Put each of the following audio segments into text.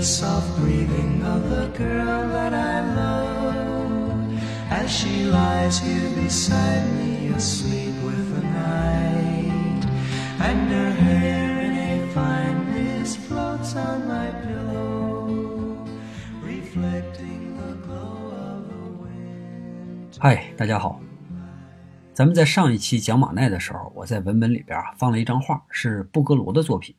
the soft breathing of the girl that I love as she lies here beside me, asleep with the night, and her hair in a fine mist floats on my pillow, reflecting the glow of the wind. 嗨，大家好。咱们在上一期讲马奈的时候，我在文本里边啊放了一张画，是布格罗的作品。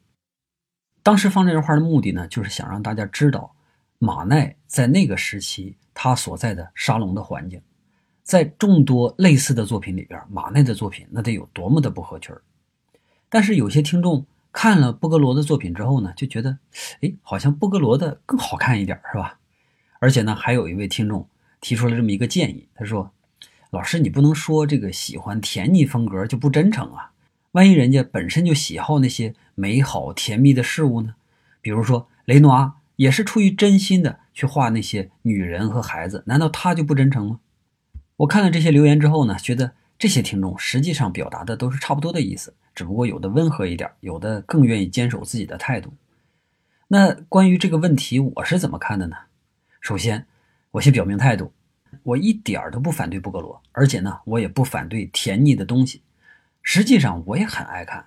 当时放这张画的目的呢，就是想让大家知道马奈在那个时期他所在的沙龙的环境。在众多类似的作品里边，马奈的作品那得有多么的不合群。但是有些听众看了布格罗的作品之后呢，就觉得，哎，好像布格罗的更好看一点，是吧？而且呢，还有一位听众提出了这么一个建议，他说：“老师，你不能说这个喜欢甜腻风格就不真诚啊。”万一人家本身就喜好那些美好甜蜜的事物呢？比如说雷诺阿也是出于真心的去画那些女人和孩子，难道他就不真诚吗？我看了这些留言之后呢，觉得这些听众实际上表达的都是差不多的意思，只不过有的温和一点，有的更愿意坚守自己的态度。那关于这个问题，我是怎么看的呢？首先，我先表明态度，我一点儿都不反对布格罗，而且呢，我也不反对甜腻的东西。实际上我也很爱看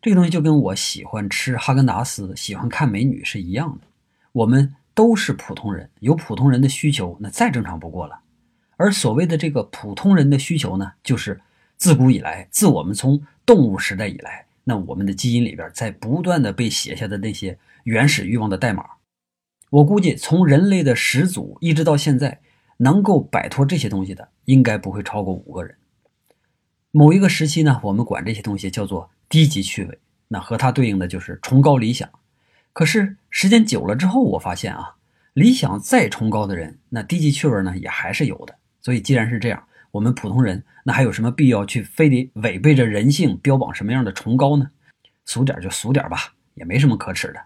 这个东西，就跟我喜欢吃哈根达斯、喜欢看美女是一样的。我们都是普通人，有普通人的需求，那再正常不过了。而所谓的这个普通人的需求呢，就是自古以来，自我们从动物时代以来，那我们的基因里边在不断的被写下的那些原始欲望的代码。我估计从人类的始祖一直到现在，能够摆脱这些东西的，应该不会超过五个人。某一个时期呢，我们管这些东西叫做低级趣味，那和它对应的就是崇高理想。可是时间久了之后，我发现啊，理想再崇高的人，那低级趣味呢也还是有的。所以既然是这样，我们普通人那还有什么必要去非得违背着人性标榜什么样的崇高呢？俗点就俗点吧，也没什么可耻的。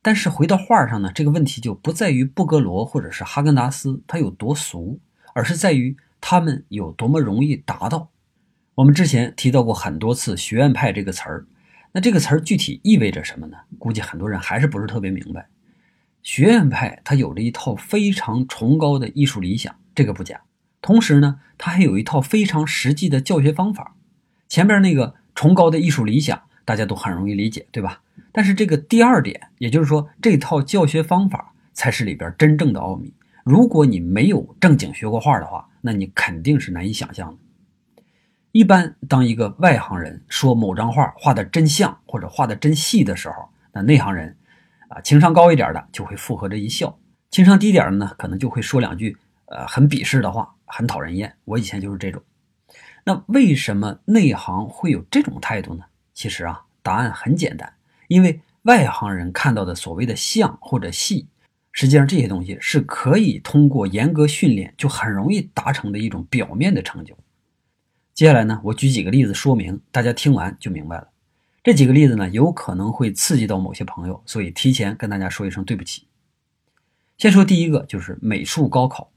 但是回到画上呢，这个问题就不在于布格罗或者是哈根达斯它有多俗，而是在于他们有多么容易达到。我们之前提到过很多次“学院派”这个词儿，那这个词儿具体意味着什么呢？估计很多人还是不是特别明白。学院派它有着一套非常崇高的艺术理想，这个不假。同时呢，它还有一套非常实际的教学方法。前边那个崇高的艺术理想，大家都很容易理解，对吧？但是这个第二点，也就是说这套教学方法才是里边真正的奥秘。如果你没有正经学过画的话，那你肯定是难以想象的。一般，当一个外行人说某张画画的真像或者画的真细的时候，那内行人，啊，情商高一点的就会附和着一笑；情商低点的呢，可能就会说两句，呃，很鄙视的话，很讨人厌。我以前就是这种。那为什么内行会有这种态度呢？其实啊，答案很简单，因为外行人看到的所谓的像或者细，实际上这些东西是可以通过严格训练就很容易达成的一种表面的成就。接下来呢，我举几个例子说明，大家听完就明白了。这几个例子呢，有可能会刺激到某些朋友，所以提前跟大家说一声对不起。先说第一个，就是美术高考。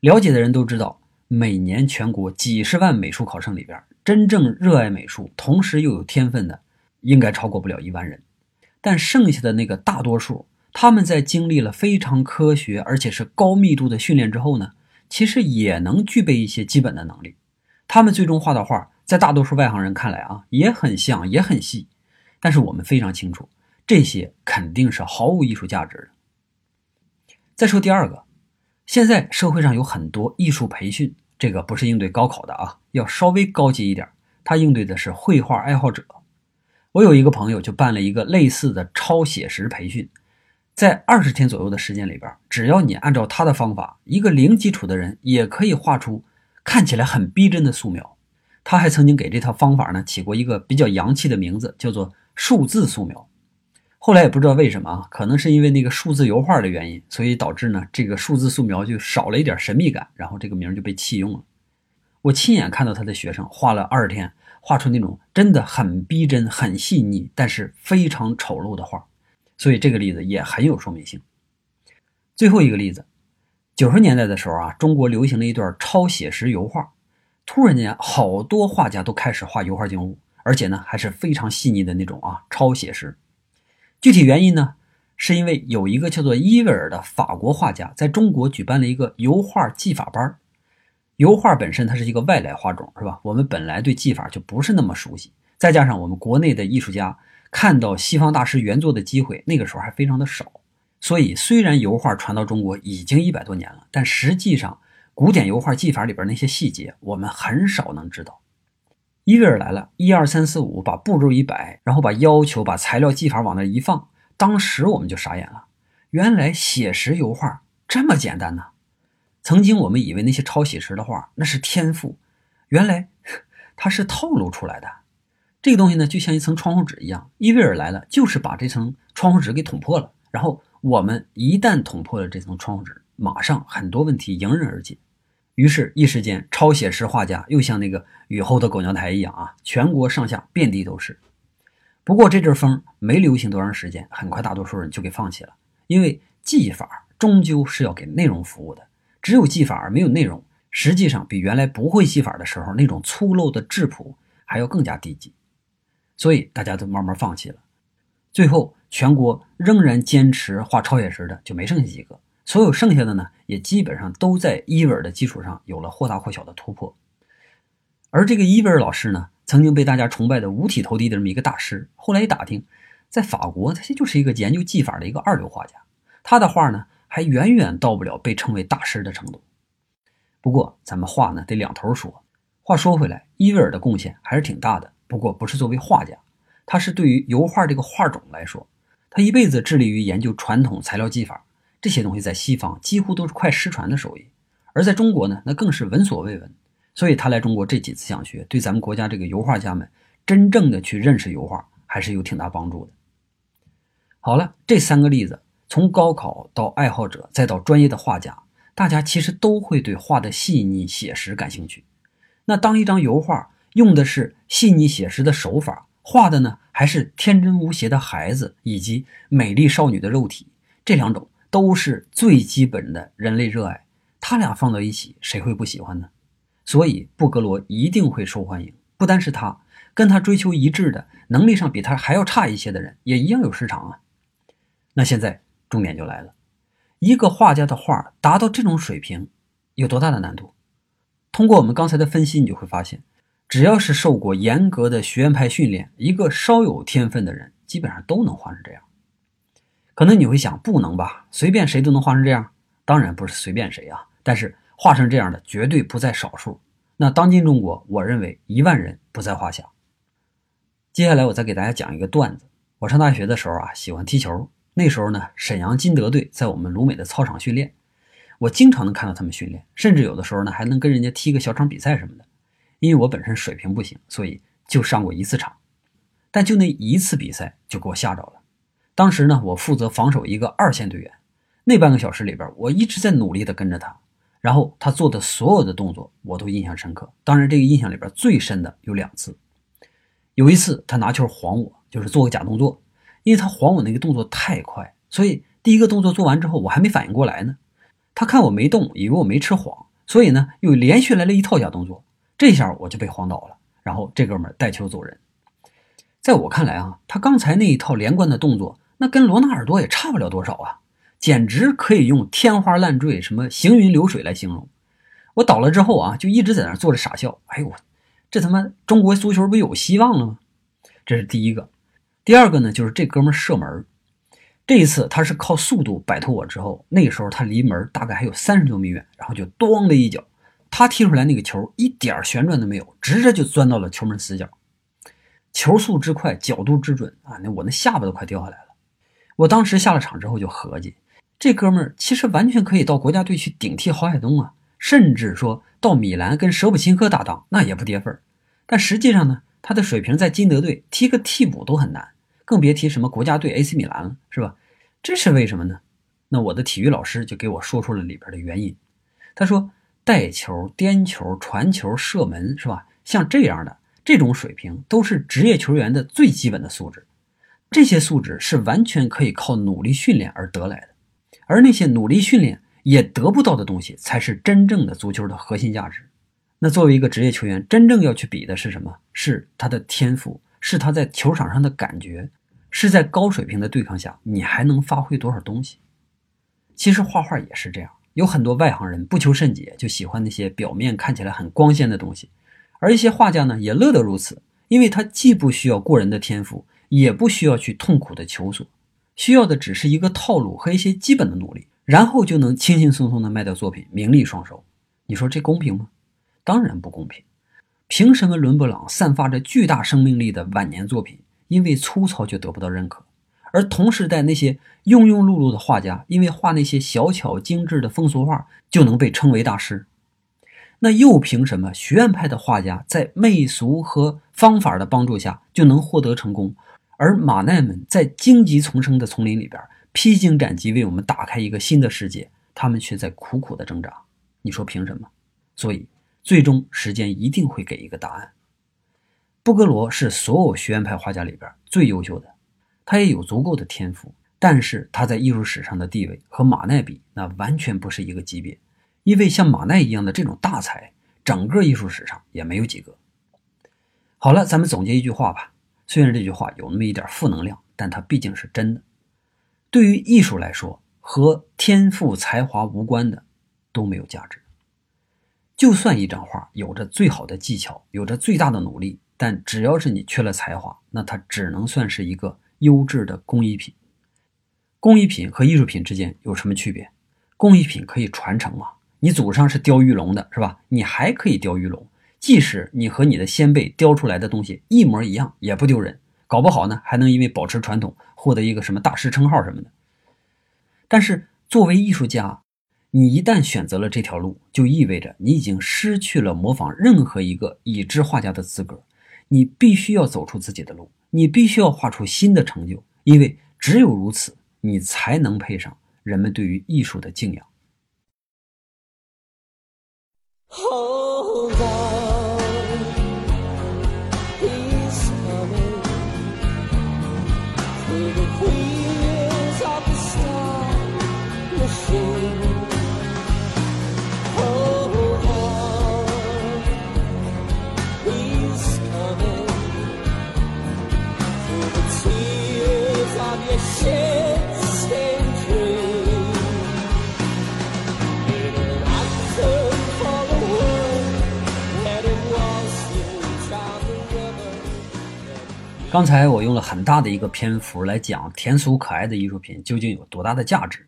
了解的人都知道，每年全国几十万美术考生里边，真正热爱美术，同时又有天分的，应该超过不了一万人。但剩下的那个大多数，他们在经历了非常科学而且是高密度的训练之后呢，其实也能具备一些基本的能力。他们最终画的画，在大多数外行人看来啊，也很像，也很细。但是我们非常清楚，这些肯定是毫无艺术价值的。再说第二个，现在社会上有很多艺术培训，这个不是应对高考的啊，要稍微高级一点。它应对的是绘画爱好者。我有一个朋友就办了一个类似的超写实培训，在二十天左右的时间里边，只要你按照他的方法，一个零基础的人也可以画出。看起来很逼真的素描，他还曾经给这套方法呢起过一个比较洋气的名字，叫做数字素描。后来也不知道为什么啊，可能是因为那个数字油画的原因，所以导致呢这个数字素描就少了一点神秘感，然后这个名就被弃用了。我亲眼看到他的学生画了二十天，画出那种真的很逼真、很细腻，但是非常丑陋的画，所以这个例子也很有说明性。最后一个例子。九十年代的时候啊，中国流行了一段超写实油画，突然间好多画家都开始画油画静物，而且呢还是非常细腻的那种啊，超写实。具体原因呢，是因为有一个叫做伊维尔的法国画家在中国举办了一个油画技法班。油画本身它是一个外来画种，是吧？我们本来对技法就不是那么熟悉，再加上我们国内的艺术家看到西方大师原作的机会，那个时候还非常的少。所以，虽然油画传到中国已经一百多年了，但实际上古典油画技法里边那些细节，我们很少能知道。伊维尔来了，一二三四五，把步骤一摆，然后把要求、把材料、技法往那一放，当时我们就傻眼了。原来写实油画这么简单呢！曾经我们以为那些抄写实的画那是天赋，原来 它是透露出来的。这个东西呢，就像一层窗户纸一样。伊维尔来了，就是把这层窗户纸给捅破了，然后。我们一旦捅破了这层窗户纸，马上很多问题迎刃而解。于是，一时间抄写实画家又像那个雨后的狗娘台一样啊，全国上下遍地都是。不过这阵风没流行多长时间，很快大多数人就给放弃了，因为技法终究是要给内容服务的，只有技法而没有内容，实际上比原来不会技法的时候那种粗陋的质朴还要更加低级，所以大家都慢慢放弃了。最后。全国仍然坚持画超写实的就没剩下几个，所有剩下的呢，也基本上都在伊维尔的基础上有了或大或小的突破。而这个伊维尔老师呢，曾经被大家崇拜的五体投地的这么一个大师，后来一打听，在法国他就是一个研究技法的一个二流画家，他的画呢还远远到不了被称为大师的程度。不过咱们话呢得两头说，话说回来，伊维尔的贡献还是挺大的，不过不是作为画家，他是对于油画这个画种来说。他一辈子致力于研究传统材料技法，这些东西在西方几乎都是快失传的手艺，而在中国呢，那更是闻所未闻。所以他来中国这几次讲学，对咱们国家这个油画家们真正的去认识油画，还是有挺大帮助的。好了，这三个例子，从高考到爱好者，再到专业的画家，大家其实都会对画的细腻写实感兴趣。那当一张油画用的是细腻写实的手法，画的呢？还是天真无邪的孩子，以及美丽少女的肉体，这两种都是最基本的人类热爱。他俩放到一起，谁会不喜欢呢？所以布格罗一定会受欢迎。不单是他，跟他追求一致的能力上比他还要差一些的人，也一样有市场啊。那现在重点就来了，一个画家的画达到这种水平，有多大的难度？通过我们刚才的分析，你就会发现。只要是受过严格的学院派训练，一个稍有天分的人，基本上都能画成这样。可能你会想，不能吧？随便谁都能画成这样？当然不是随便谁啊，但是画成这样的绝对不在少数。那当今中国，我认为一万人不在话下。接下来我再给大家讲一个段子。我上大学的时候啊，喜欢踢球。那时候呢，沈阳金德队在我们鲁美的操场训练，我经常能看到他们训练，甚至有的时候呢，还能跟人家踢个小场比赛什么的。因为我本身水平不行，所以就上过一次场，但就那一次比赛就给我吓着了。当时呢，我负责防守一个二线队员，那半个小时里边，我一直在努力的跟着他，然后他做的所有的动作我都印象深刻。当然，这个印象里边最深的有两次。有一次他拿球晃我，就是做个假动作，因为他晃我那个动作太快，所以第一个动作做完之后，我还没反应过来呢。他看我没动，以为我没吃晃，所以呢，又连续来了一套假动作。这下我就被晃倒了，然后这哥们带球走人。在我看来啊，他刚才那一套连贯的动作，那跟罗纳尔多也差不了多少啊，简直可以用天花乱坠、什么行云流水来形容。我倒了之后啊，就一直在那坐着傻笑。哎呦，这他妈中国足球不有希望了吗？这是第一个。第二个呢，就是这哥们射门，这一次他是靠速度摆脱我之后，那个时候他离门大概还有三十多米远，然后就咣的一脚。他踢出来那个球一点旋转都没有，直着就钻到了球门死角。球速之快，角度之准啊！那我那下巴都快掉下来了。我当时下了场之后就合计，这哥们儿其实完全可以到国家队去顶替郝海东啊，甚至说到米兰跟舍甫琴科搭档，那也不跌份儿。但实际上呢，他的水平在金德队踢个替补都很难，更别提什么国家队 AC 米兰了，是吧？这是为什么呢？那我的体育老师就给我说出了里边的原因。他说。带球、颠球、传球、射门，是吧？像这样的这种水平，都是职业球员的最基本的素质。这些素质是完全可以靠努力训练而得来的，而那些努力训练也得不到的东西，才是真正的足球的核心价值。那作为一个职业球员，真正要去比的是什么？是他的天赋，是他在球场上的感觉，是在高水平的对抗下，你还能发挥多少东西？其实画画也是这样，有很多外行人不求甚解，就喜欢那些表面看起来很光鲜的东西，而一些画家呢，也乐得如此，因为他既不需要过人的天赋，也不需要去痛苦的求索，需要的只是一个套路和一些基本的努力，然后就能轻轻松松的卖掉作品，名利双收。你说这公平吗？当然不公平。凭什么伦勃朗散发着巨大生命力的晚年作品，因为粗糙就得不到认可？而同时代那些庸庸碌碌的画家，因为画那些小巧精致的风俗画，就能被称为大师。那又凭什么学院派的画家在媚俗和方法的帮助下就能获得成功，而马奈们在荆棘丛生的丛林里边披荆斩棘，为我们打开一个新的世界，他们却在苦苦的挣扎？你说凭什么？所以，最终时间一定会给一个答案。布格罗是所有学院派画家里边最优秀的。他也有足够的天赋，但是他在艺术史上的地位和马奈比，那完全不是一个级别。因为像马奈一样的这种大才，整个艺术史上也没有几个。好了，咱们总结一句话吧。虽然这句话有那么一点负能量，但它毕竟是真的。对于艺术来说，和天赋才华无关的都没有价值。就算一张画有着最好的技巧，有着最大的努力，但只要是你缺了才华，那它只能算是一个。优质的工艺品，工艺品和艺术品之间有什么区别？工艺品可以传承啊，你祖上是雕玉龙的，是吧？你还可以雕玉龙，即使你和你的先辈雕出来的东西一模一样，也不丢人，搞不好呢，还能因为保持传统获得一个什么大师称号什么的。但是作为艺术家，你一旦选择了这条路，就意味着你已经失去了模仿任何一个已知画家的资格，你必须要走出自己的路。你必须要画出新的成就，因为只有如此，你才能配上人们对于艺术的敬仰。刚才我用了很大的一个篇幅来讲甜俗可爱的艺术品究竟有多大的价值，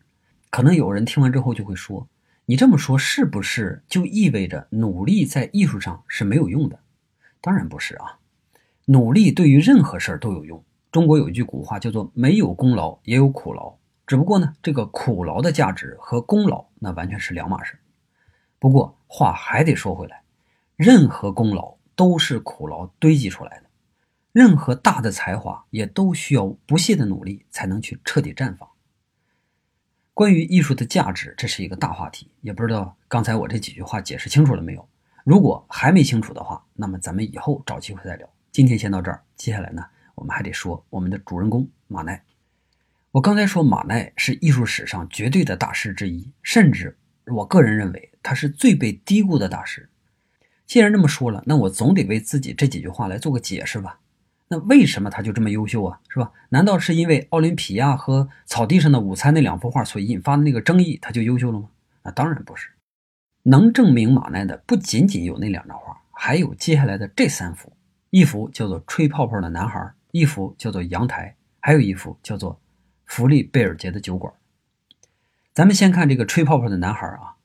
可能有人听完之后就会说：“你这么说是不是就意味着努力在艺术上是没有用的？”当然不是啊，努力对于任何事儿都有用。中国有一句古话叫做“没有功劳也有苦劳”，只不过呢，这个苦劳的价值和功劳那完全是两码事。不过话还得说回来，任何功劳都是苦劳堆积出来的。任何大的才华也都需要不懈的努力才能去彻底绽放。关于艺术的价值，这是一个大话题，也不知道刚才我这几句话解释清楚了没有？如果还没清楚的话，那么咱们以后找机会再聊。今天先到这儿，接下来呢，我们还得说我们的主人公马奈。我刚才说马奈是艺术史上绝对的大师之一，甚至我个人认为他是最被低估的大师。既然这么说了，那我总得为自己这几句话来做个解释吧。那为什么他就这么优秀啊？是吧？难道是因为奥林匹亚和草地上的午餐那两幅画所引发的那个争议，他就优秀了吗？那当然不是。能证明马奈的不仅仅有那两张画，还有接下来的这三幅：一幅叫做《吹泡泡的男孩》，一幅叫做《阳台》，还有一幅叫做《弗利贝尔杰的酒馆》。咱们先看这个《吹泡泡的男孩》啊，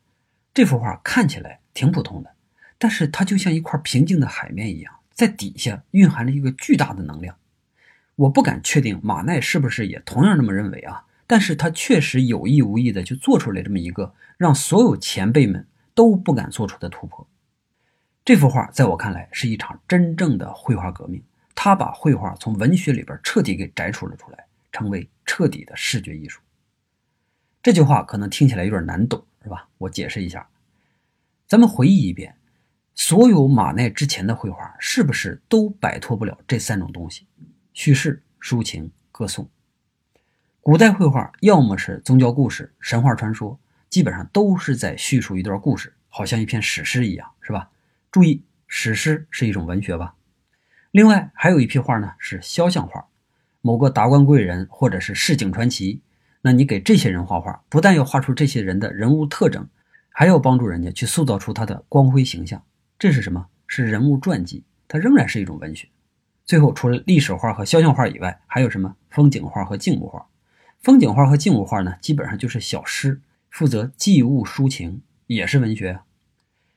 这幅画看起来挺普通的，但是它就像一块平静的海面一样。在底下蕴含着一个巨大的能量，我不敢确定马奈是不是也同样这么认为啊？但是他确实有意无意的就做出来这么一个让所有前辈们都不敢做出的突破。这幅画在我看来是一场真正的绘画革命，他把绘画从文学里边彻底给摘除了出来，成为彻底的视觉艺术。这句话可能听起来有点难懂，是吧？我解释一下，咱们回忆一遍。所有马奈之前的绘画是不是都摆脱不了这三种东西：叙事、抒情、歌颂？古代绘画要么是宗教故事、神话传说，基本上都是在叙述一段故事，好像一篇史诗一样，是吧？注意，史诗是一种文学吧。另外还有一批画呢是肖像画，某个达官贵人或者是市井传奇，那你给这些人画画，不但要画出这些人的人物特征，还要帮助人家去塑造出他的光辉形象。这是什么？是人物传记，它仍然是一种文学。最后，除了历史画和肖像画以外，还有什么风景画和静物画？风景画和静物画呢，基本上就是小诗，负责寄物抒情，也是文学。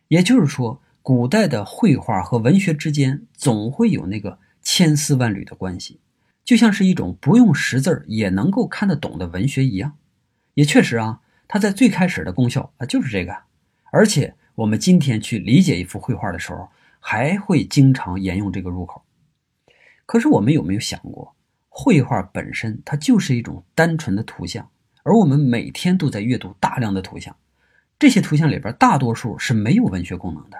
也就是说，古代的绘画和文学之间总会有那个千丝万缕的关系，就像是一种不用识字也能够看得懂的文学一样。也确实啊，它在最开始的功效啊就是这个。而且我们今天去理解一幅绘画的时候，还会经常沿用这个入口。可是我们有没有想过，绘画本身它就是一种单纯的图像，而我们每天都在阅读大量的图像，这些图像里边大多数是没有文学功能的，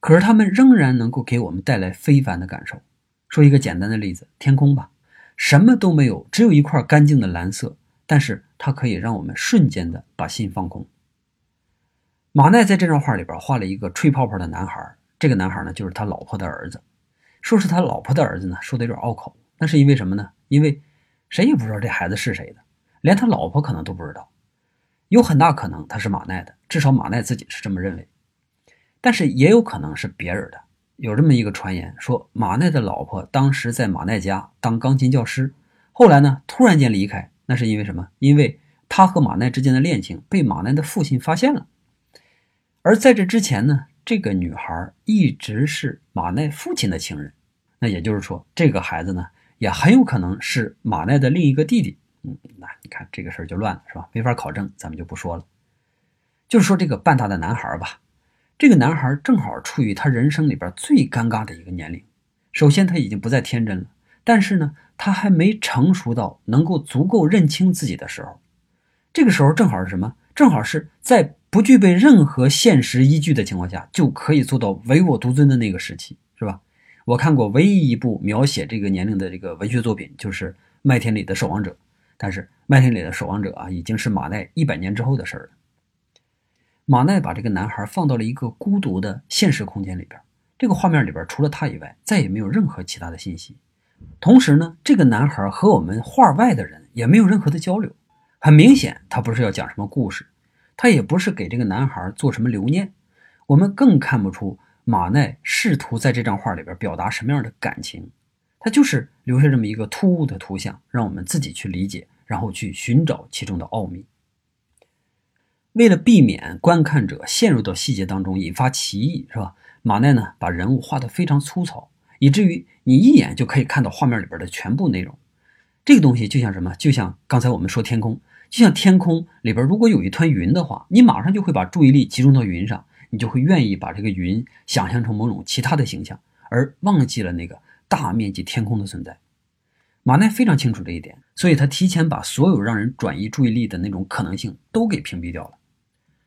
可是它们仍然能够给我们带来非凡的感受。说一个简单的例子，天空吧，什么都没有，只有一块干净的蓝色，但是它可以让我们瞬间的把心放空。马奈在这张画里边画了一个吹泡泡的男孩，这个男孩呢就是他老婆的儿子。说是他老婆的儿子呢，说的有点拗口。那是因为什么呢？因为谁也不知道这孩子是谁的，连他老婆可能都不知道。有很大可能他是马奈的，至少马奈自己是这么认为。但是也有可能是别人的。有这么一个传言，说马奈的老婆当时在马奈家当钢琴教师，后来呢突然间离开，那是因为什么？因为他和马奈之间的恋情被马奈的父亲发现了。而在这之前呢？这个女孩一直是马奈父亲的情人，那也就是说，这个孩子呢，也很有可能是马奈的另一个弟弟。嗯，那你看这个事儿就乱了，是吧？没法考证，咱们就不说了。就是说，这个半大的男孩吧，这个男孩正好处于他人生里边最尴尬的一个年龄。首先，他已经不再天真了，但是呢，他还没成熟到能够足够认清自己的时候。这个时候正好是什么？正好是在。不具备任何现实依据的情况下，就可以做到唯我独尊的那个时期，是吧？我看过唯一一部描写这个年龄的这个文学作品，就是《麦田里的守望者》。但是，《麦田里的守望者》啊，已经是马奈一百年之后的事儿了。马奈把这个男孩放到了一个孤独的现实空间里边，这个画面里边除了他以外，再也没有任何其他的信息。同时呢，这个男孩和我们画外的人也没有任何的交流。很明显，他不是要讲什么故事。他也不是给这个男孩做什么留念，我们更看不出马奈试图在这张画里边表达什么样的感情，他就是留下这么一个突兀的图像，让我们自己去理解，然后去寻找其中的奥秘。为了避免观看者陷入到细节当中引发歧义，是吧？马奈呢把人物画得非常粗糙，以至于你一眼就可以看到画面里边的全部内容。这个东西就像什么？就像刚才我们说天空。就像天空里边如果有一团云的话，你马上就会把注意力集中到云上，你就会愿意把这个云想象成某种其他的形象，而忘记了那个大面积天空的存在。马奈非常清楚这一点，所以他提前把所有让人转移注意力的那种可能性都给屏蔽掉了。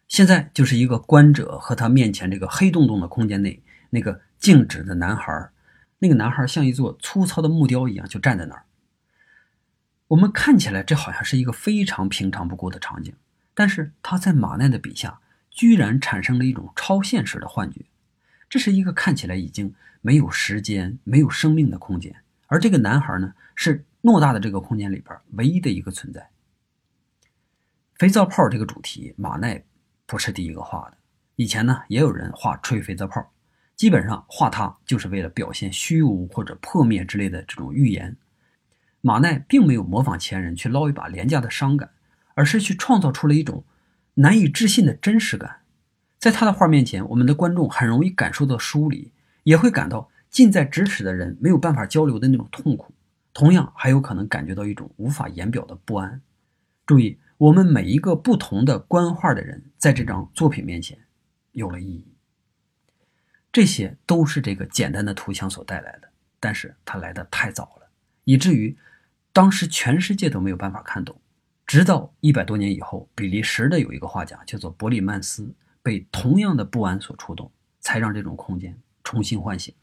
现在就是一个观者和他面前这个黑洞洞的空间内那个静止的男孩，那个男孩像一座粗糙的木雕一样就站在那儿。我们看起来这好像是一个非常平常不过的场景，但是他在马奈的笔下居然产生了一种超现实的幻觉。这是一个看起来已经没有时间、没有生命的空间，而这个男孩呢，是偌大的这个空间里边唯一的一个存在。肥皂泡这个主题，马奈不是第一个画的，以前呢也有人画吹肥皂泡，基本上画它就是为了表现虚无或者破灭之类的这种预言。马奈并没有模仿前人去捞一把廉价的伤感，而是去创造出了一种难以置信的真实感。在他的画面前，我们的观众很容易感受到疏离，也会感到近在咫尺的人没有办法交流的那种痛苦。同样，还有可能感觉到一种无法言表的不安。注意，我们每一个不同的观画的人，在这张作品面前有了意义。这些都是这个简单的图像所带来的，但是它来的太早了，以至于。当时全世界都没有办法看懂，直到一百多年以后，比利时的有一个画家叫做伯里曼斯，被同样的不安所触动，才让这种空间重新唤醒。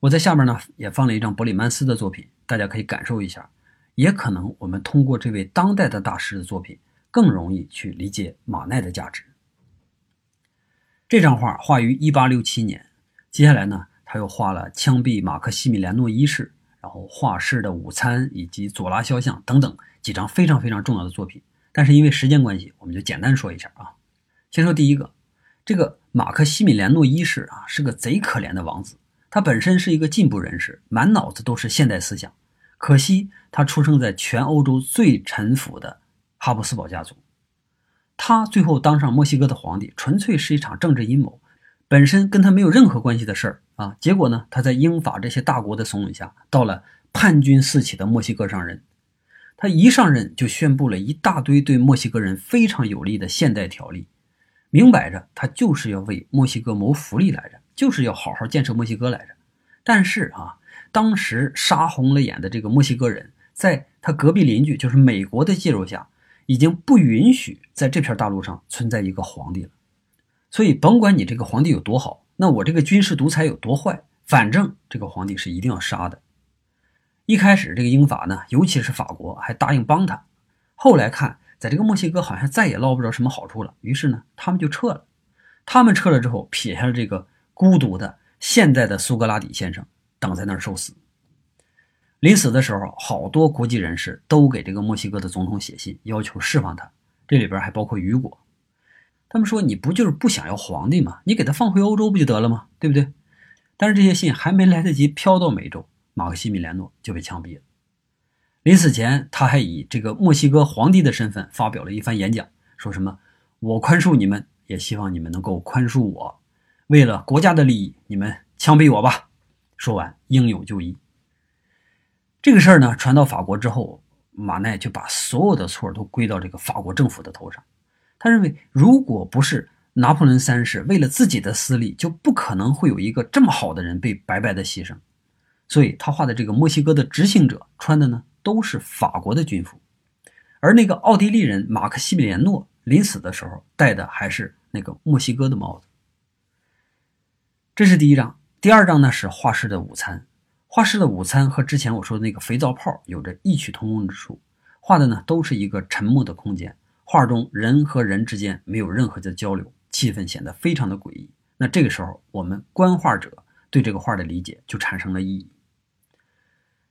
我在下面呢也放了一张伯里曼斯的作品，大家可以感受一下。也可能我们通过这位当代的大师的作品，更容易去理解马奈的价值。这张画画于一八六七年，接下来呢他又画了枪毙马克西米连诺一世。然后画室的午餐以及左拉肖像等等几张非常非常重要的作品。但是因为时间关系，我们就简单说一下啊。先说第一个，这个马克西米连诺一世啊，是个贼可怜的王子。他本身是一个进步人士，满脑子都是现代思想。可惜他出生在全欧洲最陈腐的哈布斯堡家族。他最后当上墨西哥的皇帝，纯粹是一场政治阴谋，本身跟他没有任何关系的事儿啊。结果呢，他在英法这些大国的怂恿下，到了叛军四起的墨西哥上任。他一上任就宣布了一大堆对墨西哥人非常有利的现代条例。明摆着，他就是要为墨西哥谋福利来着，就是要好好建设墨西哥来着。但是啊，当时杀红了眼的这个墨西哥人，在他隔壁邻居就是美国的介入下，已经不允许在这片大陆上存在一个皇帝了。所以，甭管你这个皇帝有多好，那我这个军事独裁有多坏，反正这个皇帝是一定要杀的。一开始，这个英法呢，尤其是法国，还答应帮他。后来看。在这个墨西哥好像再也捞不着什么好处了，于是呢，他们就撤了。他们撤了之后，撇下了这个孤独的现在的苏格拉底先生，等在那儿受死。临死的时候，好多国际人士都给这个墨西哥的总统写信，要求释放他。这里边还包括雨果。他们说：“你不就是不想要皇帝吗？你给他放回欧洲不就得了吗？对不对？”但是这些信还没来得及飘到美洲，马克西米连诺就被枪毙了。临死前，他还以这个墨西哥皇帝的身份发表了一番演讲，说什么“我宽恕你们，也希望你们能够宽恕我，为了国家的利益，你们枪毙我吧。”说完，英勇就义。这个事儿呢，传到法国之后，马奈就把所有的错都归到这个法国政府的头上。他认为，如果不是拿破仑三世为了自己的私利，就不可能会有一个这么好的人被白白的牺牲。所以他画的这个墨西哥的执行者穿的呢？都是法国的军服，而那个奥地利人马克西米连诺临死的时候戴的还是那个墨西哥的帽子。这是第一章，第二章呢是画室的午餐。画室的午餐和之前我说的那个肥皂泡有着异曲同工之处，画的呢都是一个沉默的空间，画中人和人之间没有任何的交流，气氛显得非常的诡异。那这个时候，我们观画者对这个画的理解就产生了意义。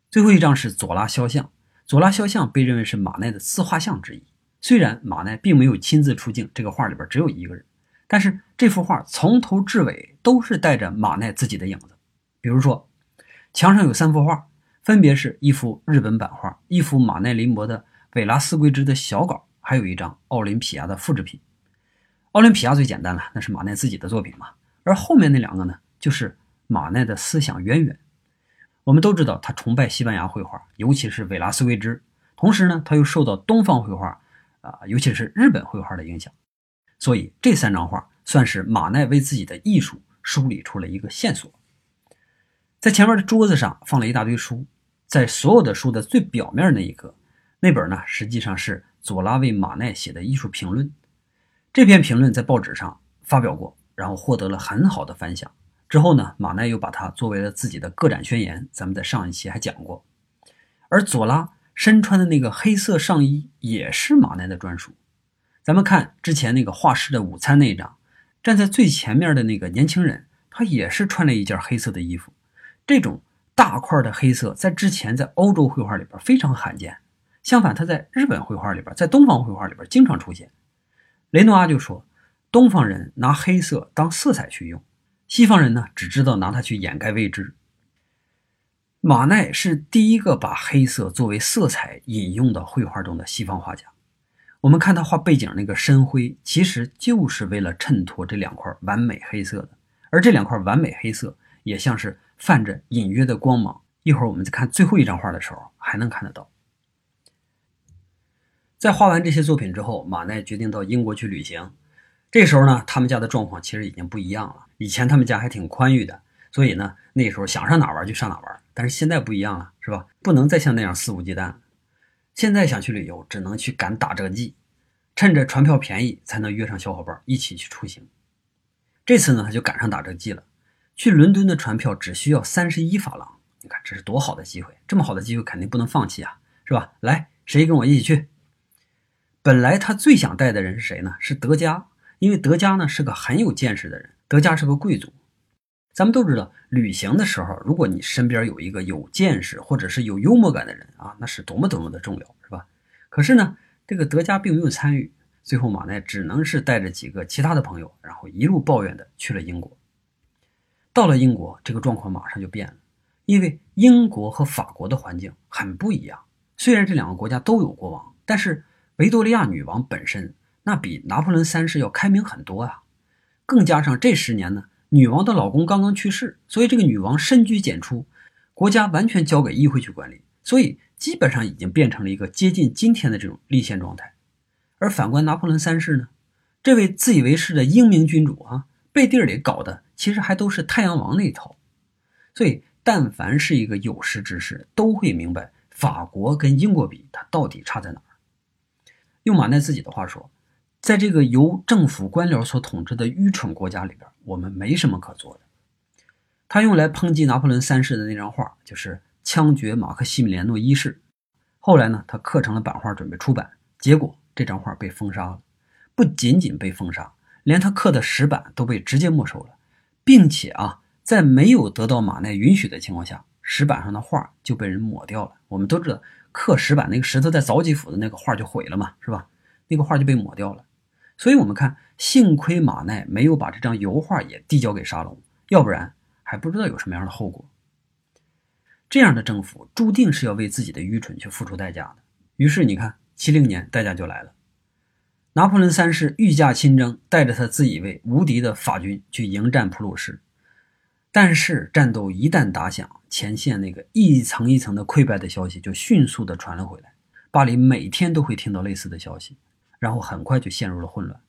最后一张是左拉肖像，左拉肖像被认为是马奈的自画像之一。虽然马奈并没有亲自出镜，这个画里边只有一个人，但是这幅画从头至尾都是带着马奈自己的影子。比如说，墙上有三幅画，分别是一幅日本版画，一幅马奈临摹的韦拉斯圭之的小稿，还有一张奥林匹亚的复制品。奥林匹亚最简单了，那是马奈自己的作品嘛。而后面那两个呢，就是马奈的思想渊源。我们都知道他崇拜西班牙绘画，尤其是韦拉斯圭之。同时呢，他又受到东方绘画，啊，尤其是日本绘画的影响。所以这三张画算是马奈为自己的艺术梳理出了一个线索。在前面的桌子上放了一大堆书，在所有的书的最表面那一格，那本呢实际上是左拉为马奈写的艺术评论。这篇评论在报纸上发表过，然后获得了很好的反响。之后呢，马奈又把它作为了自己的个展宣言。咱们在上一期还讲过，而左拉身穿的那个黑色上衣也是马奈的专属。咱们看之前那个画室的午餐那一张，站在最前面的那个年轻人，他也是穿了一件黑色的衣服。这种大块的黑色在之前在欧洲绘画里边非常罕见，相反，他在日本绘画里边，在东方绘画里边经常出现。雷诺阿就说，东方人拿黑色当色彩去用。西方人呢，只知道拿它去掩盖未知。马奈是第一个把黑色作为色彩引用到绘画中的西方画家。我们看他画背景那个深灰，其实就是为了衬托这两块完美黑色的。而这两块完美黑色，也像是泛着隐约的光芒。一会儿我们在看最后一张画的时候，还能看得到。在画完这些作品之后，马奈决定到英国去旅行。这时候呢，他们家的状况其实已经不一样了。以前他们家还挺宽裕的，所以呢，那时候想上哪玩就上哪玩。但是现在不一样了，是吧？不能再像那样肆无忌惮。现在想去旅游，只能去赶打折季，趁着船票便宜，才能约上小伙伴一起去出行。这次呢，他就赶上打折季了。去伦敦的船票只需要三十一法郎，你看这是多好的机会！这么好的机会肯定不能放弃啊，是吧？来，谁跟我一起去？本来他最想带的人是谁呢？是德加，因为德加呢是个很有见识的人。德加是个贵族，咱们都知道，旅行的时候，如果你身边有一个有见识或者是有幽默感的人啊，那是多么多么的重要，是吧？可是呢，这个德加并没有参与，最后马奈只能是带着几个其他的朋友，然后一路抱怨的去了英国。到了英国，这个状况马上就变了，因为英国和法国的环境很不一样。虽然这两个国家都有国王，但是维多利亚女王本身那比拿破仑三世要开明很多啊。更加上这十年呢。女王的老公刚刚去世，所以这个女王深居简出，国家完全交给议会去管理，所以基本上已经变成了一个接近今天的这种立宪状态。而反观拿破仑三世呢，这位自以为是的英明君主啊，背地里搞的其实还都是太阳王那一套。所以，但凡是一个有识之士，都会明白法国跟英国比，它到底差在哪。用马奈自己的话说。在这个由政府官僚所统治的愚蠢国家里边，我们没什么可做的。他用来抨击拿破仑三世的那张画，就是枪决马克西米连诺一世。后来呢，他刻成了版画，准备出版，结果这张画被封杀了。不仅仅被封杀，连他刻的石板都被直接没收了，并且啊，在没有得到马奈允许的情况下，石板上的画就被人抹掉了。我们都知道，刻石板那个石头在凿几幅的那个画就毁了嘛，是吧？那个画就被抹掉了。所以，我们看，幸亏马奈没有把这张油画也递交给沙龙，要不然还不知道有什么样的后果。这样的政府注定是要为自己的愚蠢去付出代价的。于是，你看，七零年代价就来了。拿破仑三世御驾亲征，带着他自以为无敌的法军去迎战普鲁士。但是，战斗一旦打响，前线那个一层一层的溃败的消息就迅速的传了回来。巴黎每天都会听到类似的消息。然后很快就陷入了混乱，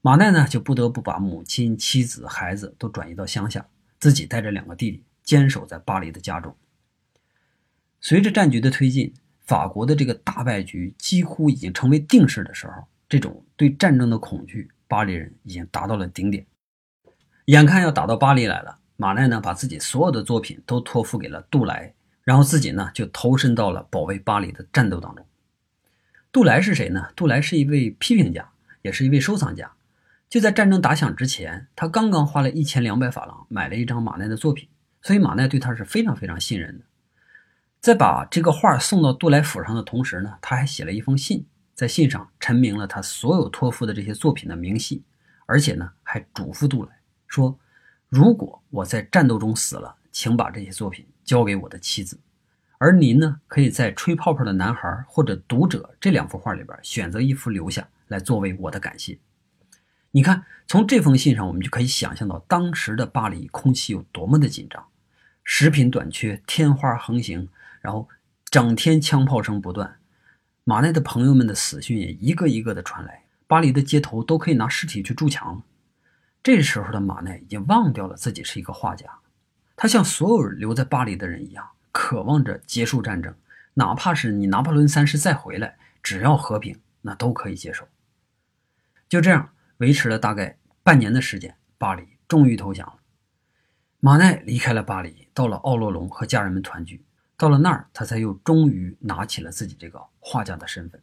马奈呢就不得不把母亲、妻子、孩子都转移到乡下，自己带着两个弟弟坚守在巴黎的家中。随着战局的推进，法国的这个大败局几乎已经成为定势的时候，这种对战争的恐惧，巴黎人已经达到了顶点。眼看要打到巴黎来了，马奈呢把自己所有的作品都托付给了杜莱，然后自己呢就投身到了保卫巴黎的战斗当中。杜莱是谁呢？杜莱是一位批评家，也是一位收藏家。就在战争打响之前，他刚刚花了一千两百法郎买了一张马奈的作品，所以马奈对他是非常非常信任的。在把这个画送到杜莱府上的同时呢，他还写了一封信，在信上陈明了他所有托付的这些作品的明细，而且呢还嘱咐杜莱说：“如果我在战斗中死了，请把这些作品交给我的妻子。”而您呢，可以在《吹泡泡的男孩》或者《读者》这两幅画里边选择一幅留下来作为我的感谢。你看，从这封信上，我们就可以想象到当时的巴黎空气有多么的紧张，食品短缺，天花横行，然后整天枪炮声不断。马奈的朋友们的死讯也一个一个的传来，巴黎的街头都可以拿尸体去筑墙。这时候的马奈已经忘掉了自己是一个画家，他像所有留在巴黎的人一样。渴望着结束战争，哪怕是你拿破仑三世再回来，只要和平，那都可以接受。就这样维持了大概半年的时间，巴黎终于投降了。马奈离开了巴黎，到了奥洛龙和家人们团聚。到了那儿，他才又终于拿起了自己这个画家的身份。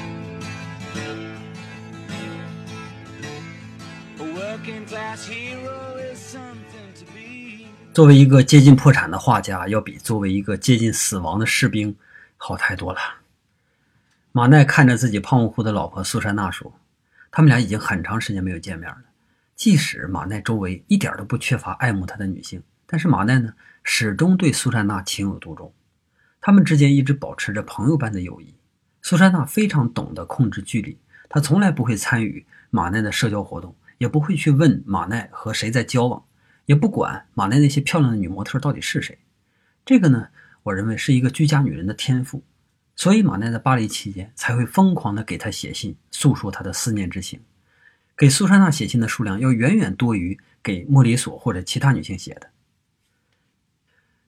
作为一个接近破产的画家，要比作为一个接近死亡的士兵好太多了。马奈看着自己胖乎乎的老婆苏珊娜说：“他们俩已经很长时间没有见面了。即使马奈周围一点都不缺乏爱慕他的女性，但是马奈呢，始终对苏珊娜情有独钟。他们之间一直保持着朋友般的友谊。苏珊娜非常懂得控制距离，她从来不会参与马奈的社交活动。”也不会去问马奈和谁在交往，也不管马奈那些漂亮的女模特到底是谁。这个呢，我认为是一个居家女人的天赋，所以马奈在巴黎期间才会疯狂地给她写信，诉说他的思念之情。给苏珊娜写信的数量要远远多于给莫里索或者其他女性写的。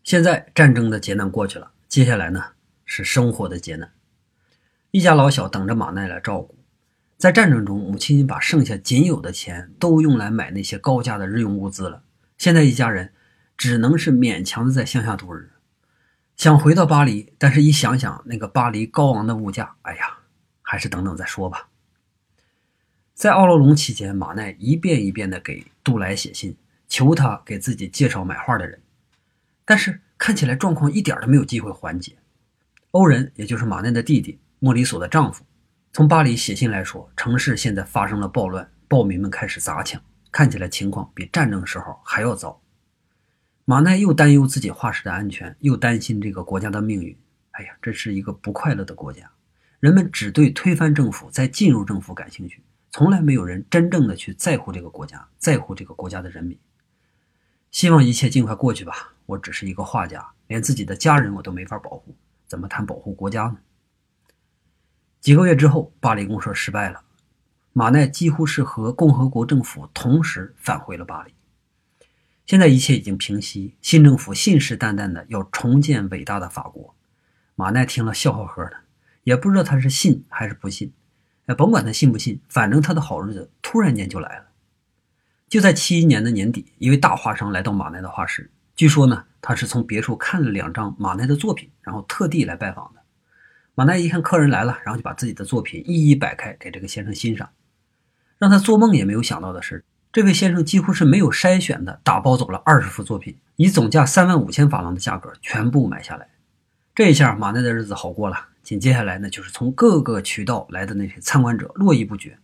现在战争的劫难过去了，接下来呢是生活的劫难。一家老小等着马奈来照顾。在战争中，母亲把剩下仅有的钱都用来买那些高价的日用物资了。现在一家人只能是勉强的在乡下度日，想回到巴黎，但是一想想那个巴黎高昂的物价，哎呀，还是等等再说吧。在奥洛龙期间，马奈一遍一遍的给杜莱写信，求他给自己介绍买画的人，但是看起来状况一点都没有机会缓解。欧仁，也就是马奈的弟弟莫里索的丈夫。从巴黎写信来说，城市现在发生了暴乱，暴民们开始砸抢，看起来情况比战争时候还要糟。马奈又担忧自己画室的安全，又担心这个国家的命运。哎呀，这是一个不快乐的国家，人们只对推翻政府、再进入政府感兴趣，从来没有人真正的去在乎这个国家，在乎这个国家的人民。希望一切尽快过去吧。我只是一个画家，连自己的家人我都没法保护，怎么谈保护国家呢？几个月之后，巴黎公社失败了，马奈几乎是和共和国政府同时返回了巴黎。现在一切已经平息，新政府信誓旦旦的要重建伟大的法国。马奈听了笑呵呵的，也不知道他是信还是不信。哎，甭管他信不信，反正他的好日子突然间就来了。就在七一年的年底，一位大画商来到马奈的画室，据说呢，他是从别处看了两张马奈的作品，然后特地来拜访的。马奈一看客人来了，然后就把自己的作品一一摆开给这个先生欣赏。让他做梦也没有想到的是，这位先生几乎是没有筛选的打包走了二十幅作品，以总价三万五千法郎的价格全部买下来。这一下，马奈的日子好过了。紧接下来呢，就是从各个渠道来的那些参观者络绎不绝，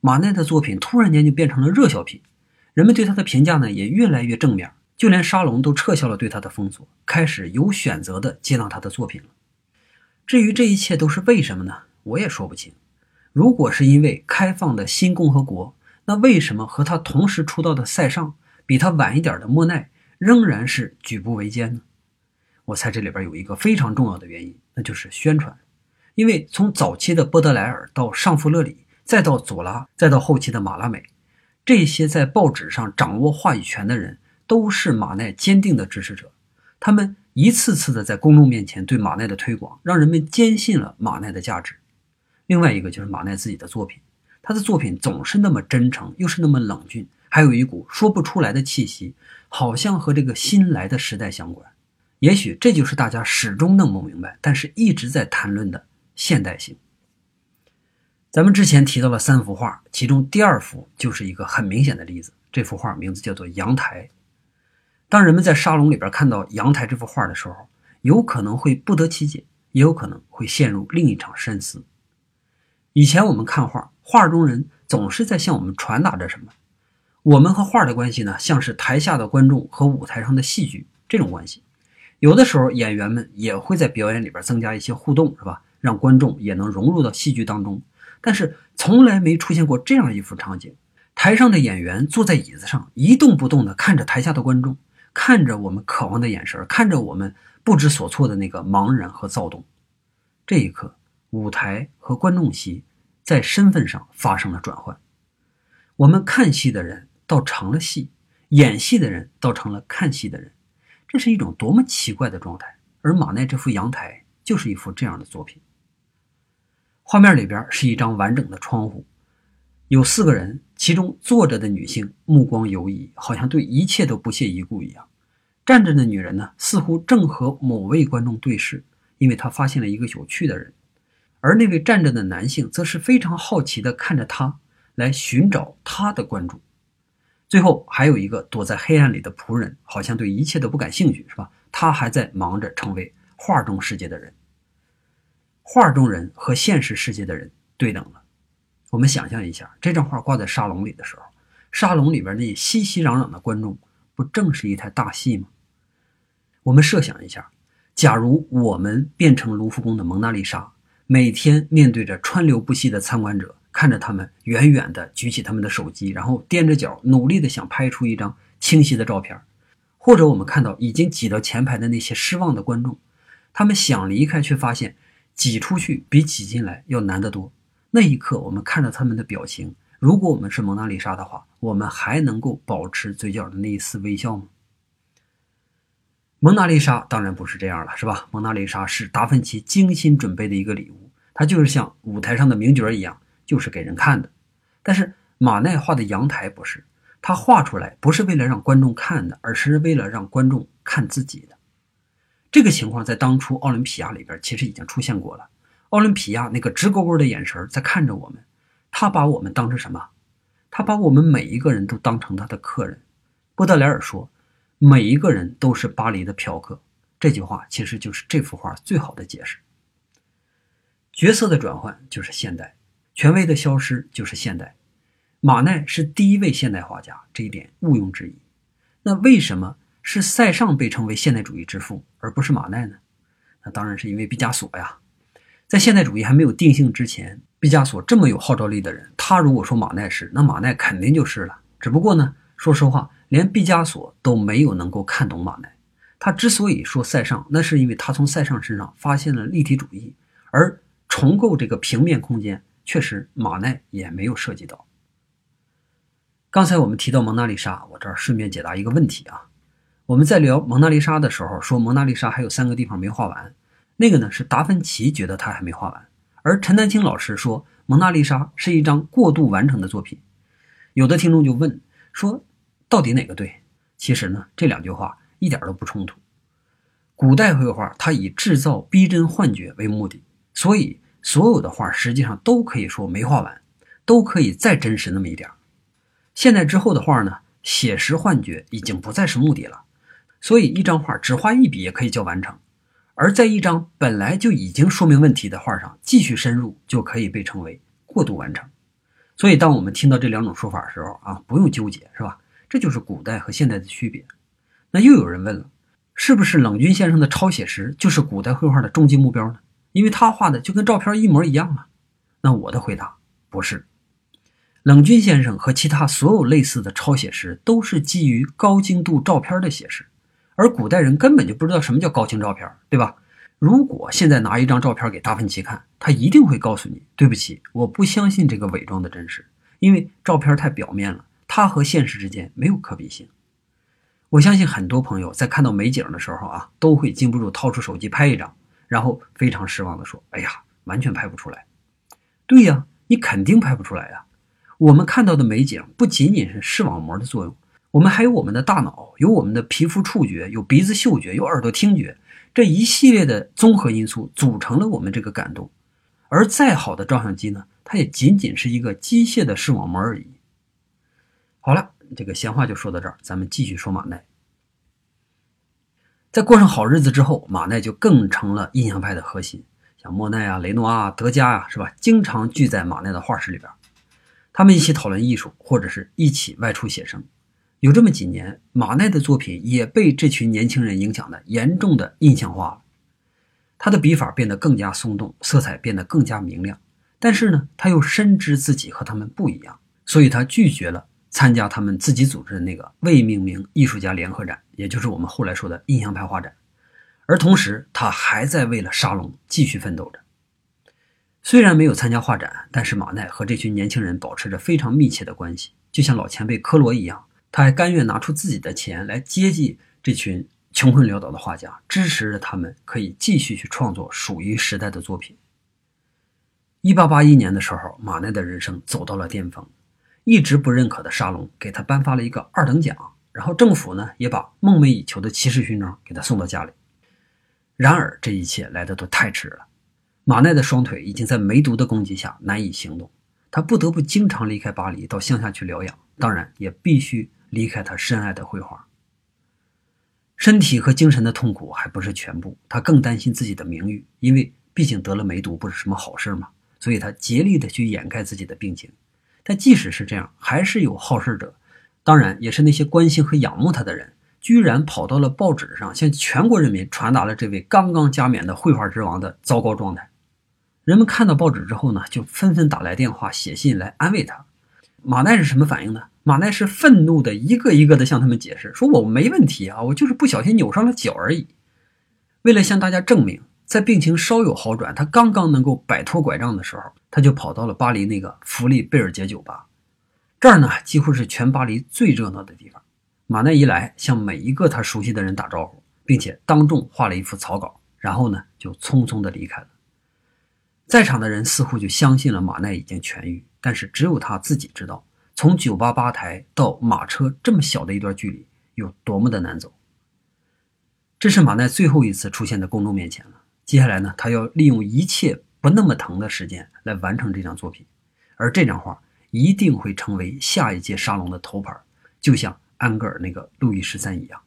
马奈的作品突然间就变成了热销品，人们对他的评价呢也越来越正面，就连沙龙都撤销了对他的封锁，开始有选择的接纳他的作品了。至于这一切都是为什么呢？我也说不清。如果是因为开放的新共和国，那为什么和他同时出道的塞尚，比他晚一点的莫奈，仍然是举步维艰呢？我猜这里边有一个非常重要的原因，那就是宣传。因为从早期的波德莱尔到尚弗勒里，再到左拉，再到后期的马拉美，这些在报纸上掌握话语权的人，都是马奈坚定的支持者。他们。一次次的在公众面前对马奈的推广，让人们坚信了马奈的价值。另外一个就是马奈自己的作品，他的作品总是那么真诚，又是那么冷峻，还有一股说不出来的气息，好像和这个新来的时代相关。也许这就是大家始终弄不明白，但是一直在谈论的现代性。咱们之前提到了三幅画，其中第二幅就是一个很明显的例子。这幅画名字叫做《阳台》。当人们在沙龙里边看到阳台这幅画的时候，有可能会不得其解，也有可能会陷入另一场深思。以前我们看画，画中人总是在向我们传达着什么。我们和画的关系呢，像是台下的观众和舞台上的戏剧这种关系。有的时候，演员们也会在表演里边增加一些互动，是吧？让观众也能融入到戏剧当中。但是，从来没出现过这样一幅场景：台上的演员坐在椅子上，一动不动地看着台下的观众。看着我们渴望的眼神，看着我们不知所措的那个茫然和躁动，这一刻，舞台和观众席在身份上发生了转换。我们看戏的人倒成了戏，演戏的人倒成了看戏的人，这是一种多么奇怪的状态！而马奈这幅阳台就是一幅这样的作品。画面里边是一张完整的窗户。有四个人，其中坐着的女性目光游移，好像对一切都不屑一顾一样；站着的女人呢，似乎正和某位观众对视，因为她发现了一个有趣的人；而那位站着的男性则是非常好奇地看着她，来寻找她的关注。最后还有一个躲在黑暗里的仆人，好像对一切都不感兴趣，是吧？他还在忙着成为画中世界的人。画中人和现实世界的人对等了。我们想象一下，这张画挂在沙龙里的时候，沙龙里边那熙熙攘攘的观众，不正是一台大戏吗？我们设想一下，假如我们变成卢浮宫的蒙娜丽莎，每天面对着川流不息的参观者，看着他们远远的举起他们的手机，然后踮着脚努力的想拍出一张清晰的照片，或者我们看到已经挤到前排的那些失望的观众，他们想离开，却发现挤出去比挤进来要难得多。那一刻，我们看着他们的表情，如果我们是蒙娜丽莎的话，我们还能够保持嘴角的那一丝微笑吗？蒙娜丽莎当然不是这样了，是吧？蒙娜丽莎是达芬奇精心准备的一个礼物，它就是像舞台上的名角一样，就是给人看的。但是马奈画的阳台不是，他画出来不是为了让观众看的，而是为了让观众看自己的。这个情况在当初奥林匹亚里边其实已经出现过了。奥林匹亚那个直勾勾的眼神在看着我们，他把我们当成什么？他把我们每一个人都当成他的客人。波德莱尔说：“每一个人都是巴黎的嫖客。”这句话其实就是这幅画最好的解释。角色的转换就是现代。权威的消失就是现代，马奈是第一位现代画家，这一点毋庸置疑。那为什么是塞尚被称为现代主义之父，而不是马奈呢？那当然是因为毕加索呀。在现代主义还没有定性之前，毕加索这么有号召力的人，他如果说马奈是，那马奈肯定就是了。只不过呢，说实话，连毕加索都没有能够看懂马奈。他之所以说塞尚，那是因为他从塞尚身上发现了立体主义，而重构这个平面空间。确实，马奈也没有涉及到。刚才我们提到蒙娜丽莎，我这儿顺便解答一个问题啊。我们在聊蒙娜丽莎的时候，说蒙娜丽莎还有三个地方没画完，那个呢是达芬奇觉得他还没画完，而陈丹青老师说蒙娜丽莎是一张过度完成的作品。有的听众就问说，到底哪个对？其实呢，这两句话一点都不冲突。古代绘画它以制造逼真幻觉为目的，所以。所有的画实际上都可以说没画完，都可以再真实那么一点现在之后的画呢，写实幻觉已经不再是目的了，所以一张画只画一笔也可以叫完成。而在一张本来就已经说明问题的画上继续深入，就可以被称为过度完成。所以，当我们听到这两种说法的时候啊，不用纠结，是吧？这就是古代和现代的区别。那又有人问了，是不是冷军先生的超写实就是古代绘画的终极目标呢？因为他画的就跟照片一模一样啊，那我的回答不是。冷军先生和其他所有类似的超写实都是基于高精度照片的写实，而古代人根本就不知道什么叫高清照片，对吧？如果现在拿一张照片给达芬奇看，他一定会告诉你：“对不起，我不相信这个伪装的真实，因为照片太表面了，它和现实之间没有可比性。”我相信很多朋友在看到美景的时候啊，都会禁不住掏出手机拍一张。然后非常失望地说：“哎呀，完全拍不出来。”对呀，你肯定拍不出来呀。我们看到的美景不仅仅是视网膜的作用，我们还有我们的大脑，有我们的皮肤触觉，有鼻子嗅觉，有耳朵听觉，这一系列的综合因素组成了我们这个感动。而再好的照相机呢，它也仅仅是一个机械的视网膜而已。好了，这个闲话就说到这儿，咱们继续说马奈。在过上好日子之后，马奈就更成了印象派的核心。像莫奈啊、雷诺阿、德加啊，是吧？经常聚在马奈的画室里边，他们一起讨论艺术，或者是一起外出写生。有这么几年，马奈的作品也被这群年轻人影响的严重的印象化了。他的笔法变得更加松动，色彩变得更加明亮。但是呢，他又深知自己和他们不一样，所以他拒绝了。参加他们自己组织的那个未命名艺术家联合展，也就是我们后来说的印象派画展，而同时他还在为了沙龙继续奋斗着。虽然没有参加画展，但是马奈和这群年轻人保持着非常密切的关系，就像老前辈科罗一样，他还甘愿拿出自己的钱来接济这群穷困潦倒的画家，支持着他们可以继续去创作属于时代的作品。一八八一年的时候，马奈的人生走到了巅峰。一直不认可的沙龙给他颁发了一个二等奖，然后政府呢也把梦寐以求的骑士勋章给他送到家里。然而这一切来的都太迟了，马奈的双腿已经在梅毒的攻击下难以行动，他不得不经常离开巴黎到乡下去疗养，当然也必须离开他深爱的绘画。身体和精神的痛苦还不是全部，他更担心自己的名誉，因为毕竟得了梅毒不是什么好事嘛，所以他竭力的去掩盖自己的病情。但即使是这样，还是有好事者，当然也是那些关心和仰慕他的人，居然跑到了报纸上，向全国人民传达了这位刚刚加冕的绘画之王的糟糕状态。人们看到报纸之后呢，就纷纷打来电话、写信来安慰他。马奈是什么反应呢？马奈是愤怒的一个一个的向他们解释，说我没问题啊，我就是不小心扭伤了脚而已。为了向大家证明，在病情稍有好转，他刚刚能够摆脱拐杖的时候，他就跑到了巴黎那个弗利贝尔杰酒吧。这儿呢，几乎是全巴黎最热闹的地方。马奈一来，向每一个他熟悉的人打招呼，并且当众画了一幅草稿，然后呢，就匆匆的离开了。在场的人似乎就相信了马奈已经痊愈，但是只有他自己知道。从酒吧吧台到马车这么小的一段距离有多么的难走。这是马奈最后一次出现在公众面前了。接下来呢，他要利用一切不那么疼的时间来完成这张作品，而这张画一定会成为下一届沙龙的头牌，就像安格尔那个路易十三一样。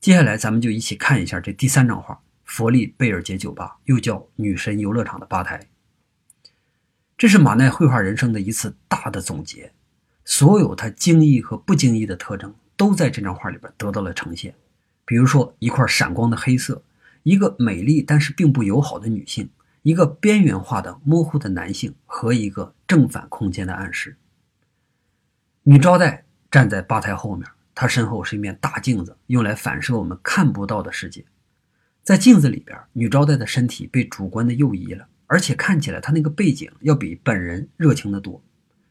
接下来，咱们就一起看一下这第三张画《佛利贝尔杰酒吧》，又叫女神游乐场的吧台。这是马奈绘画人生的一次大的总结，所有他惊异和不经意的特征都在这张画里边得到了呈现。比如说，一块闪光的黑色，一个美丽但是并不友好的女性，一个边缘化的模糊的男性和一个正反空间的暗示。女招待站在吧台后面，她身后是一面大镜子，用来反射我们看不到的世界。在镜子里边，女招待的身体被主观的右移了。而且看起来，他那个背景要比本人热情的多。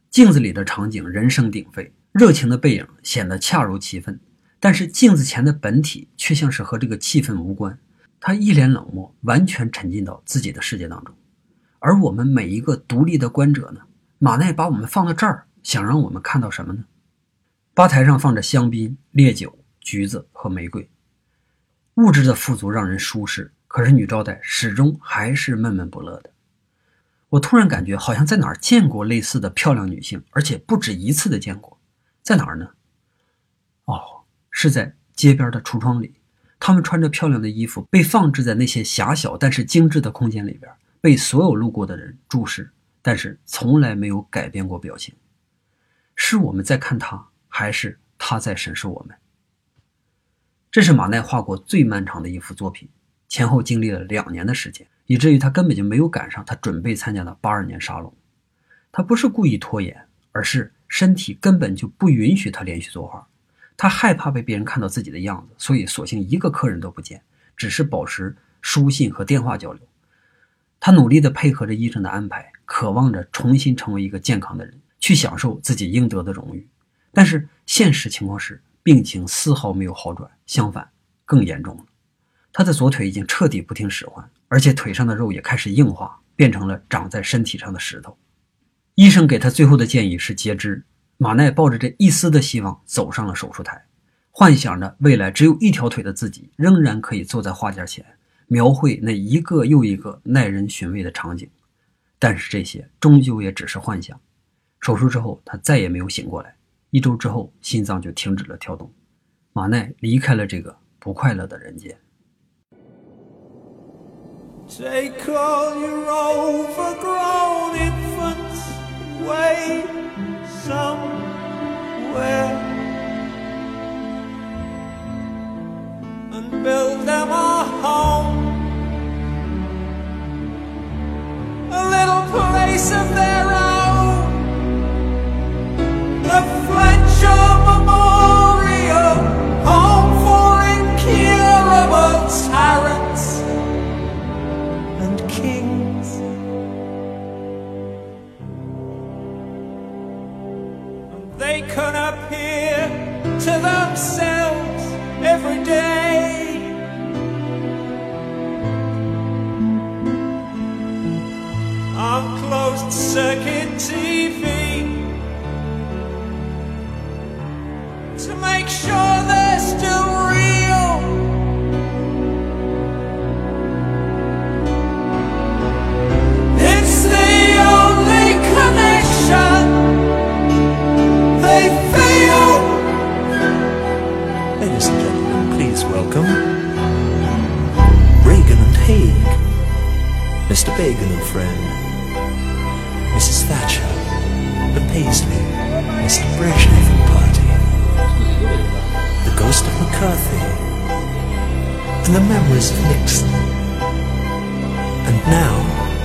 镜子里的场景人声鼎沸，热情的背影显得恰如其分。但是镜子前的本体却像是和这个气氛无关。他一脸冷漠，完全沉浸到自己的世界当中。而我们每一个独立的观者呢？马奈把我们放到这儿，想让我们看到什么呢？吧台上放着香槟、烈酒、橘子和玫瑰，物质的富足让人舒适。可是女招待始终还是闷闷不乐的。我突然感觉好像在哪儿见过类似的漂亮女性，而且不止一次的见过。在哪儿呢？哦，是在街边的橱窗里。她们穿着漂亮的衣服，被放置在那些狭小但是精致的空间里边，被所有路过的人注视，但是从来没有改变过表情。是我们在看她，还是她在审视我们？这是马奈画过最漫长的一幅作品。前后经历了两年的时间，以至于他根本就没有赶上他准备参加的八二年沙龙。他不是故意拖延，而是身体根本就不允许他连续作画。他害怕被别人看到自己的样子，所以索性一个客人都不见，只是保持书信和电话交流。他努力地配合着医生的安排，渴望着重新成为一个健康的人，去享受自己应得的荣誉。但是现实情况是，病情丝毫没有好转，相反，更严重了。他的左腿已经彻底不听使唤，而且腿上的肉也开始硬化，变成了长在身体上的石头。医生给他最后的建议是截肢。马奈抱着这一丝的希望走上了手术台，幻想着未来只有一条腿的自己仍然可以坐在画架前，描绘那一个又一个耐人寻味的场景。但是这些终究也只是幻想。手术之后，他再也没有醒过来。一周之后，心脏就停止了跳动。马奈离开了这个不快乐的人间。Take all your overgrown infants. Away somewhere. And build them a home, a little place of their own, the Fletcher Memorial. Home for incurable tyrants they can appear to themselves every day. On closed circuit TV Mr. Brezhnev and party, the ghost of McCarthy, and the memories of Nixon. And now,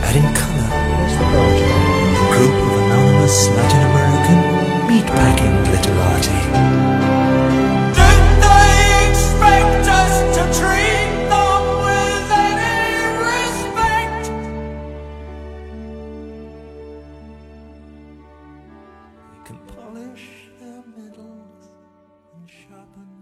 adding color, a group of anonymous Latin American meatpacking glitterati. Did they expect happen.